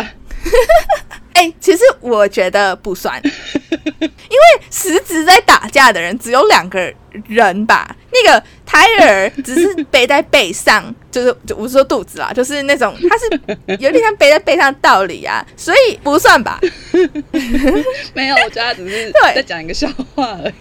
哎，其实我觉得不算，因为实质在打架的人只有两个人吧。那个胎儿 只是背在背上，就是就我说肚子啦，就是那种他是有点像背在背上道理啊，所以不算吧。没有，我觉得他只是在讲一个笑话而已。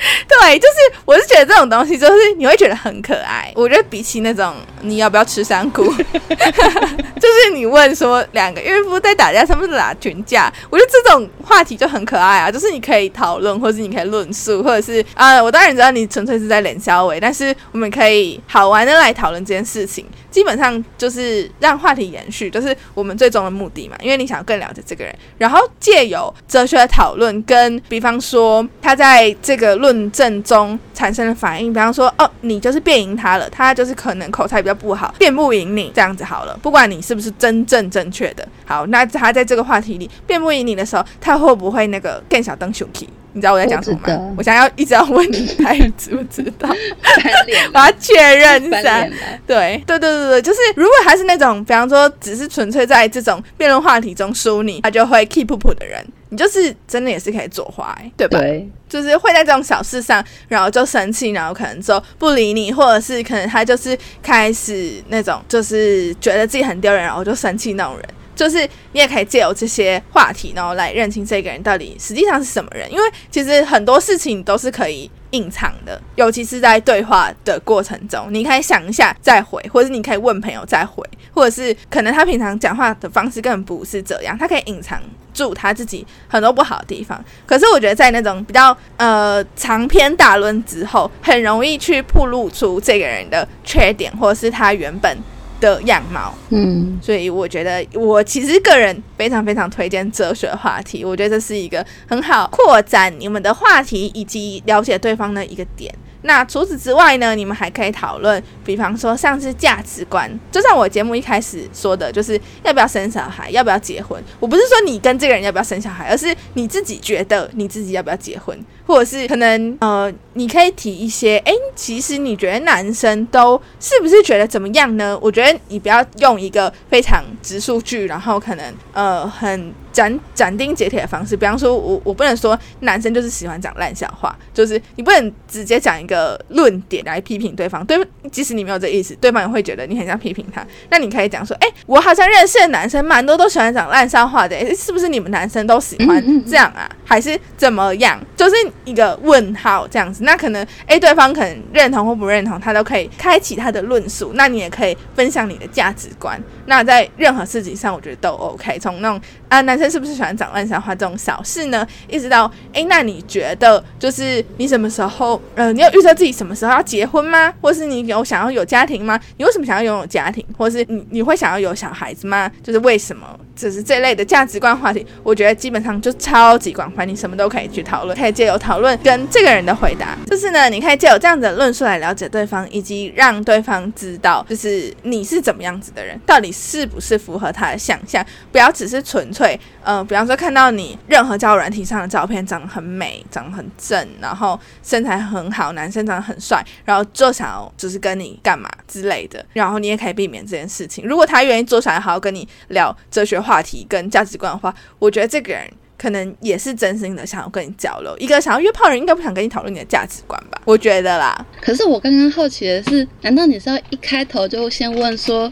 对，就是我是觉得这种东西，就是你会觉得很可爱。我觉得比起那种你要不要吃香菇，就是你问说两个孕妇在打架，他们打群架，我觉得这种话题就很可爱啊。就是你可以讨论，或者是你可以论述，或者是啊，我当然知道你纯粹是在冷笑伟，但是我们可以好玩的来讨论这件事情。基本上就是让话题延续，就是我们最终的目的嘛。因为你想要更了解这个人，然后借由哲学的讨论，跟比方说他在这个论证中产生的反应，比方说哦，你就是辩赢他了，他就是可能口才比较不好，辩不赢你这样子好了。不管你是不是真正正确的，好，那他在这个话题里辩不赢你的时候，他会不会那个更小灯熊气？你知道我在讲什么吗？我想要一直要问你，他知不知道？我要确认一下。对对对对对，就是如果他是那种，比方说只是纯粹在这种辩论话题中输你，他就会 keep up 的人。你就是真的也是可以作坏、欸，对吧？对，就是会在这种小事上，然后就生气，然后可能就不理你，或者是可能他就是开始那种就是觉得自己很丢人，然后就生气那种人。就是你也可以借由这些话题，然后来认清这个人到底实际上是什么人，因为其实很多事情都是可以隐藏的，尤其是在对话的过程中，你可以想一下再回，或者是你可以问朋友再回，或者是可能他平常讲话的方式根本不是这样，他可以隐藏住他自己很多不好的地方。可是我觉得在那种比较呃长篇大论之后，很容易去暴露出这个人的缺点，或者是他原本的样貌。嗯，所以我觉得，我其实个人非常非常推荐哲学话题，我觉得这是一个很好扩展你们的话题以及了解对方的一个点。那除此之外呢，你们还可以讨论，比方说像是价值观，就像我节目一开始说的，就是要不要生小孩，要不要结婚。我不是说你跟这个人要不要生小孩，而是你自己觉得你自己要不要结婚，或者是可能呃，你可以提一些，诶，其实你觉得男生都是不是觉得怎么样呢？我觉得你不要用一个非常直数据，然后可能呃很。斩斩钉截铁的方式，比方说，我我不能说男生就是喜欢讲烂笑话，就是你不能直接讲一个论点来批评对方，对，即使你没有这意思，对方也会觉得你很想批评他。那你可以讲说，哎，我好像认识的男生蛮多都喜欢讲烂笑话的，诶，是不是你们男生都喜欢这样啊？还是怎么样？就是一个问号这样子。那可能，哎，对方可能认同或不认同，他都可以开启他的论述。那你也可以分享你的价值观。那在任何事情上，我觉得都 OK。从那种啊，男生是不是喜欢讲烂笑话这种小事呢？一直到哎，那你觉得就是你什么时候呃，你要预测自己什么时候要结婚吗？或是你有想要有家庭吗？你为什么想要拥有家庭？或是你你会想要有小孩子吗？就是为什么？就是这类的价值观话题，我觉得基本上就超级广泛，你什么都可以去讨论，可以借由讨论跟这个人的回答，就是呢，你可以借由这样子的论述来了解对方，以及让对方知道，就是你是怎么样子的人，到底是不是符合他的想象，不要只是纯粹。呃，比方说看到你任何交友软体上的照片，长得很美，长得很正，然后身材很好，男生长得很帅，然后就想要就是跟你干嘛之类的，然后你也可以避免这件事情。如果他愿意坐下来好好跟你聊哲学话题跟价值观的话，我觉得这个人可能也是真心的想要跟你交流。一个想要约炮的人应该不想跟你讨论你的价值观吧？我觉得啦。可是我刚刚好奇的是，难道你是要一开头就先问说？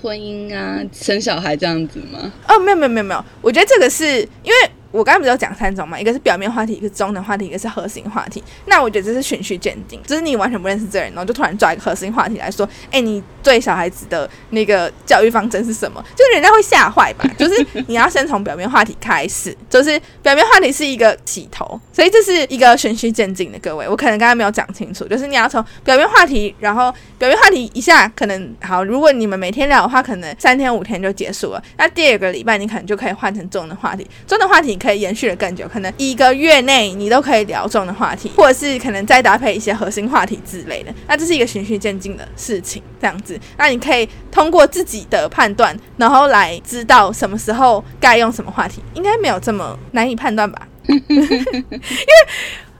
婚姻啊，生小孩这样子吗？哦，没有没有没有没有，我觉得这个是因为。我刚才不是有讲三种嘛？一个是表面话题，一个是中等话题，一个是核心话题。那我觉得这是循序渐进，就是你完全不认识这人，然后就突然抓一个核心话题来说，哎，你对小孩子的那个教育方针是什么？就是人家会吓坏吧？就是你要先从表面话题开始，就是表面话题是一个起头，所以这是一个循序渐进的。各位，我可能刚刚没有讲清楚，就是你要从表面话题，然后表面话题一下可能好，如果你们每天聊的话，可能三天五天就结束了。那第二个礼拜你可能就可以换成中的话题，中的话题。可以延续的更久，可能一个月内你都可以聊中的话题，或者是可能再搭配一些核心话题之类的。那这是一个循序渐进的事情，这样子。那你可以通过自己的判断，然后来知道什么时候该用什么话题，应该没有这么难以判断吧？因为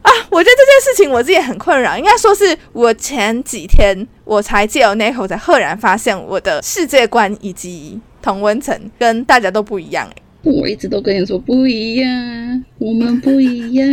啊，我觉得这件事情我自己很困扰。应该说是我前几天我才借由 Nico 才赫然发现我的世界观以及同温层跟大家都不一样哎。我一直都跟你说不一样，我们不一样。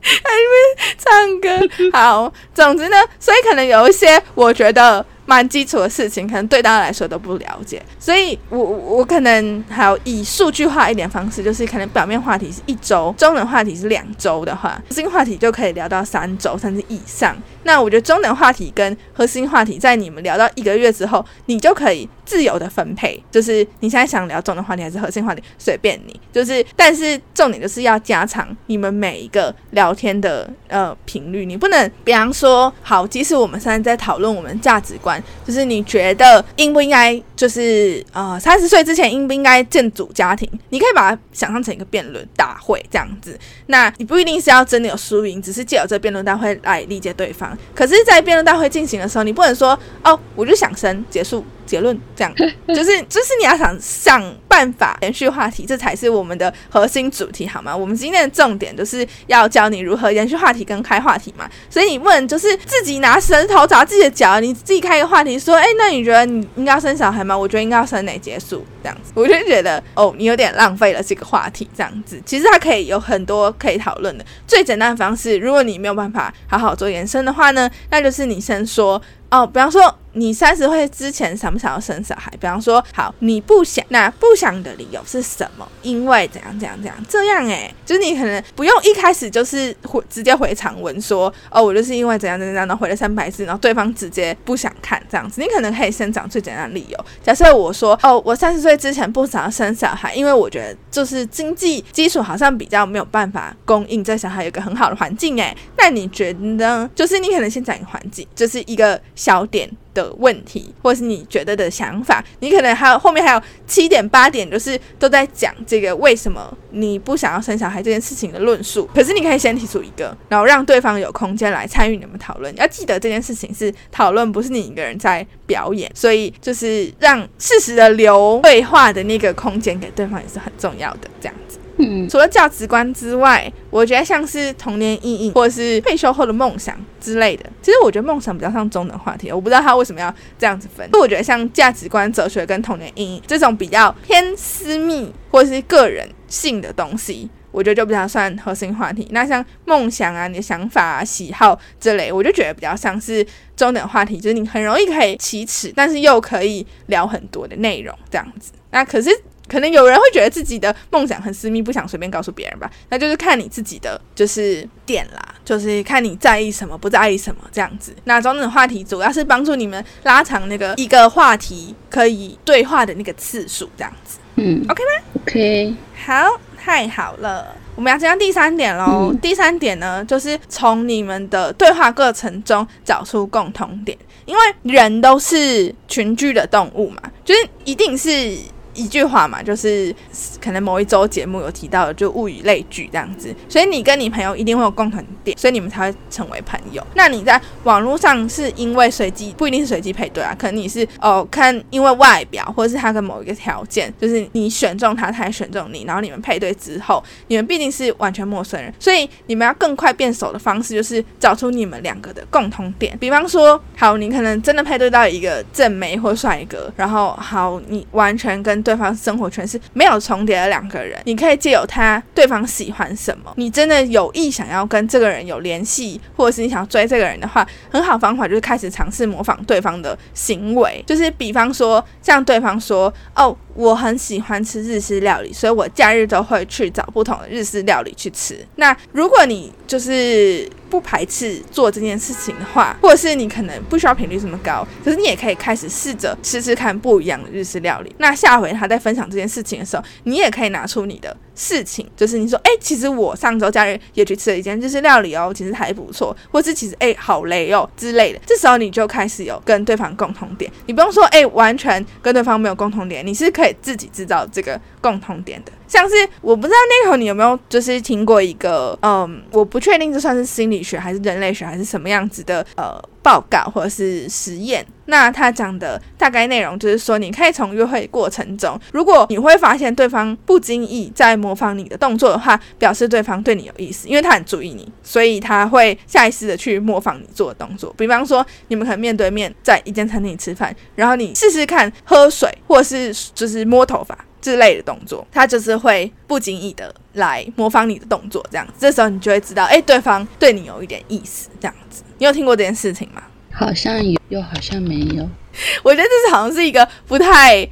还没唱歌 好，总之呢，所以可能有一些我觉得蛮基础的事情，可能对大家来说都不了解。所以我我可能还有以数据化一点方式，就是可能表面话题是一周，中等话题是两周的话，核心话题就可以聊到三周甚至以上。那我觉得中等话题跟核心话题，在你们聊到一个月之后，你就可以自由的分配，就是你现在想聊中等话题还是核心话题，随便你。就是，但是重点就是要加长你们每一个聊天的呃频率。你不能，比方说，好，即使我们现在在讨论我们价值观，就是你觉得应不应该，就是呃三十岁之前应不应该建组家庭？你可以把它想象成一个辩论大会这样子。那你不一定是要真的有输赢，只是借由这辩论大会来理解对方。可是，在辩论大会进行的时候，你不能说哦，我就想生，结束。结论，这样 就是就是你要想想办法延续话题，这才是我们的核心主题，好吗？我们今天的重点就是要教你如何延续话题跟开话题嘛。所以你问就是自己拿石头砸自己的脚，你自己开一个话题说，哎，那你觉得你应该要生小孩吗？我觉得应该要生哪结束这样子，我就觉得哦，你有点浪费了这个话题这样子。其实它可以有很多可以讨论的，最简单的方式，如果你没有办法好好做延伸的话呢，那就是你先说。哦，比方说你三十岁之前想不想要生小孩？比方说，好，你不想，那不想的理由是什么？因为怎样怎样怎样这样？诶，就是你可能不用一开始就是回直接回长文说，哦，我就是因为怎样怎样，然后回了三百字，然后对方直接不想看这样子。你可能可以先讲最简单的理由。假设我说，哦，我三十岁之前不想要生小孩，因为我觉得就是经济基础好像比较没有办法供应这小孩有一个很好的环境。诶，那你觉得呢？就是你可能先讲一个环境，就是一个。小点的问题，或是你觉得的想法，你可能还有后面还有七点八点，就是都在讲这个为什么你不想要生小孩这件事情的论述。可是你可以先提出一个，然后让对方有空间来参与你们讨论。要记得这件事情是讨论，不是你一个人在表演，所以就是让适时的留对话的那个空间给对方也是很重要的。这样子。除了价值观之外，我觉得像是童年阴影或者是退休后的梦想之类的。其实我觉得梦想比较像中等话题，我不知道他为什么要这样子分。我觉得像价值观、哲学跟童年阴影这种比较偏私密或者是个人性的东西，我觉得就比较算核心话题。那像梦想啊、你的想法、啊、喜好之类，我就觉得比较像是中等话题，就是你很容易可以启齿，但是又可以聊很多的内容这样子。那可是。可能有人会觉得自己的梦想很私密，不想随便告诉别人吧？那就是看你自己的就是点啦，就是看你在意什么，不在意什么这样子。那中等话题主要是帮助你们拉长那个一个话题可以对话的那个次数，这样子。嗯，OK 吗？OK，好，太好了。我们要讲第三点喽。第三点呢，就是从你们的对话过程中找出共同点，因为人都是群居的动物嘛，就是一定是。一句话嘛，就是可能某一周节目有提到的，就物以类聚这样子，所以你跟你朋友一定会有共同点，所以你们才会成为朋友。那你在网络上是因为随机，不一定是随机配对啊，可能你是哦看因为外表或者是他的某一个条件，就是你选中他，他也选中你，然后你们配对之后，你们毕竟是完全陌生人，所以你们要更快变熟的方式就是找出你们两个的共同点。比方说，好，你可能真的配对到一个正妹或帅哥，然后好，你完全跟对方生活圈是没有重叠的两个人，你可以借由他对方喜欢什么，你真的有意想要跟这个人有联系，或者是你想要追这个人的话，很好方法就是开始尝试模仿对方的行为，就是比方说像对方说哦。我很喜欢吃日式料理，所以我假日都会去找不同的日式料理去吃。那如果你就是不排斥做这件事情的话，或者是你可能不需要频率这么高，可是你也可以开始试着吃吃看不一样的日式料理。那下回他在分享这件事情的时候，你也可以拿出你的事情，就是你说，哎，其实我上周假日也去吃了一间日式料理哦，其实还不错，或是其实哎好累哦之类的。这时候你就开始有跟对方共同点，你不用说哎完全跟对方没有共同点，你是可。以自己制造这个共同点的，像是我不知道那头你有没有就是听过一个，嗯，我不确定这算是心理学还是人类学还是什么样子的呃报告或者是实验。那他讲的大概内容就是说，你可以从约会过程中，如果你会发现对方不经意在模仿你的动作的话，表示对方对你有意思，因为他很注意你，所以他会下意识的去模仿你做的动作。比方说，你们可能面对面在一间餐厅吃饭，然后你试试看喝水或是就是摸头发之类的动作，他就是会不经意的来模仿你的动作，这样子，这时候你就会知道，哎，对方对你有一点意思，这样子。你有听过这件事情吗？好像有，又好像没有。我觉得这是好像是一个不太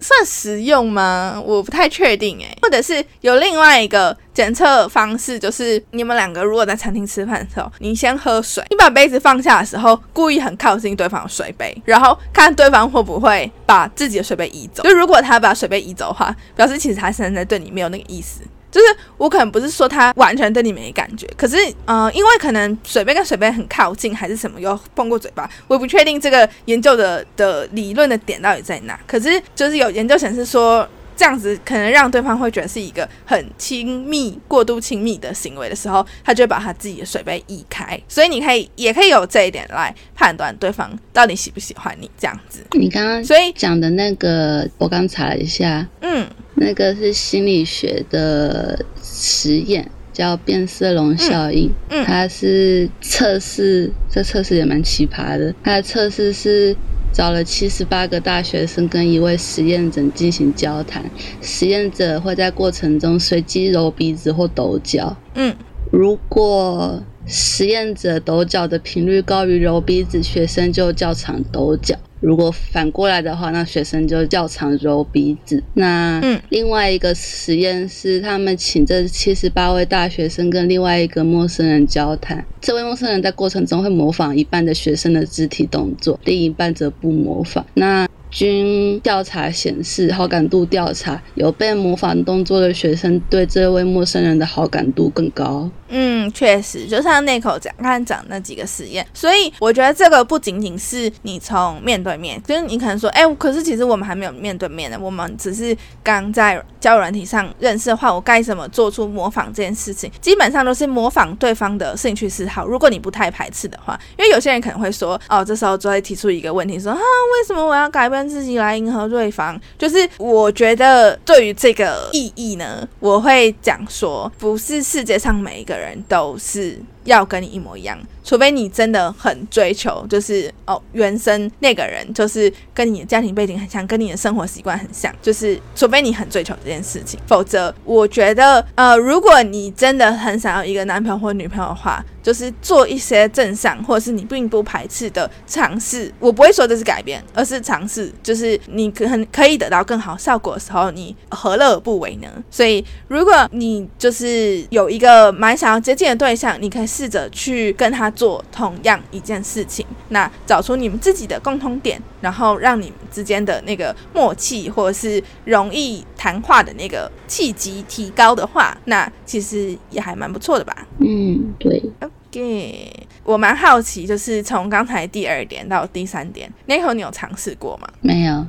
算实用吗？我不太确定诶。或者是有另外一个检测方式，就是你们两个如果在餐厅吃饭的时候，你先喝水，你把杯子放下的时候，故意很靠近对方的水杯，然后看对方会不会把自己的水杯移走。就如果他把水杯移走的话，表示其实他现在对你没有那个意思。就是我可能不是说他完全对你没感觉，可是嗯，因为可能水杯跟水杯很靠近，还是什么又碰过嘴巴，我也不确定这个研究的的理论的点到底在哪。可是就是有研究显示说。这样子可能让对方会觉得是一个很亲密、过度亲密的行为的时候，他就会把他自己的水杯移开。所以你可以也可以有这一点来判断对方到底喜不喜欢你这样子。你刚刚所以讲的那个，我刚查了一下，嗯那个是心理学的实验，叫变色龙效应。嗯它是测试，这测试也蛮奇葩的。它的测试是找了七十八个大学生跟一位实验者进行交谈，实验者会在过程中随机揉鼻子或抖脚。嗯如果实验者抖脚的频率高于揉鼻子，学生就较常抖脚；如果反过来的话，那学生就较常揉鼻子。那嗯另外一个实验是，他们请这七十八位大学生跟另外一个陌生人交谈，这位陌生人在过程中会模仿一半的学生的肢体动作，另一半则不模仿。那均调查显示，好感度调查有被模仿动作的学生对这位陌生人的好感度更高。嗯，确实，就像那口讲刚才讲那几个实验，所以我觉得这个不仅仅是你从面对面，就是你可能说，哎、可是其实我们还没有面对面呢，我们只是刚在交友软体上认识的话，我该怎么做出模仿这件事情？基本上都是模仿对方的兴趣嗜好。如果你不太排斥的话，因为有些人可能会说，哦，这时候就会提出一个问题，说，啊，为什么我要改变自己来迎合对方？就是我觉得对于这个意义呢，我会讲说，不是世界上每一个人都是要跟你一模一样，除非你真的很追求，就是哦，原生那个人就是跟你的家庭背景很像，跟你的生活习惯很像，就是除非你很追求这件事情，否则我觉得，呃，如果你真的很想要一个男朋友或女朋友的话，就是做一些正向或者是你并不排斥的尝试。我不会说这是改变，而是尝试，就是你可很可以得到更好效果的时候，你何乐而不为呢？所以，如果你就是有一个蛮想要接近的对象，你可以试着去跟他做同样一件事情，那找出你们自己的共通点，然后让你们之间的那个默契或者是容易谈话的那个契机提高的话，那其实也还蛮不错的吧。嗯，对，OK，我蛮好奇，就是从刚才第二点到第三点，那口你有尝试过吗？没有，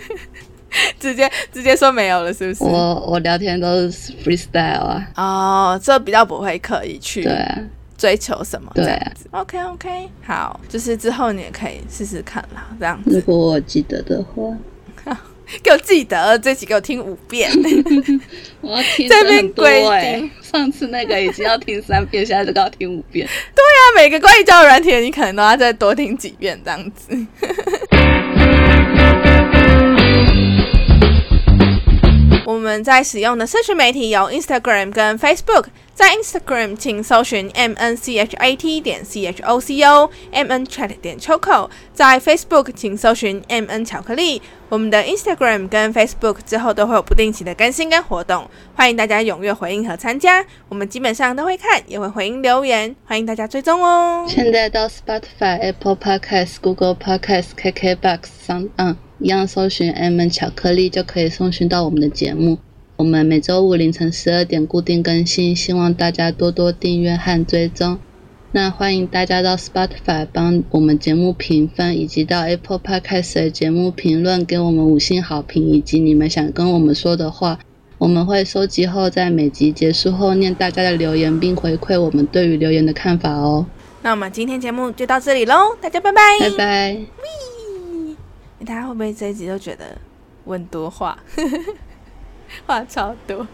直接直接说没有了，是不是？我我聊天都是 freestyle 啊，哦，这比较不会刻意去对啊，追求什么这对啊样子。OK OK，好，就是之后你也可以试试看啦，这样子。如果我记得的话，给我记得这集给我听五遍。我要听这边规哎、定上次那个已经要听三遍，现在就要听五遍。对啊每个关于交友软体的，你可能都要再多听几遍这样子。我们在使用的社群媒体有 Instagram 跟 Facebook。在 Instagram 请搜寻 m n c h a t 点 c h o c o m n chat 点 choco，在 Facebook 请搜寻 m n 巧克力。我们的 Instagram 跟 Facebook 之后都会有不定期的更新跟活动，欢迎大家踊跃回应和参加。我们基本上都会看，也会回应留言，欢迎大家追踪哦。现在到 Spotify、Apple Podcasts、Google Podcasts、KKBox 上，嗯，一样搜寻 M N 巧克力就可以搜寻到我们的节目。我们每周五凌晨十二点固定更新，希望大家多多订阅和追踪。那欢迎大家到 Spotify 帮我们节目评分，以及到 Apple Podcast 的节目评论给我们五星好评，以及你们想跟我们说的话，我们会收集后在每集结束后念大家的留言，并回馈我们对于留言的看法哦。那我们今天节目就到这里喽，大家拜拜。拜拜。大家会不会这一集都觉得问多话，话超多？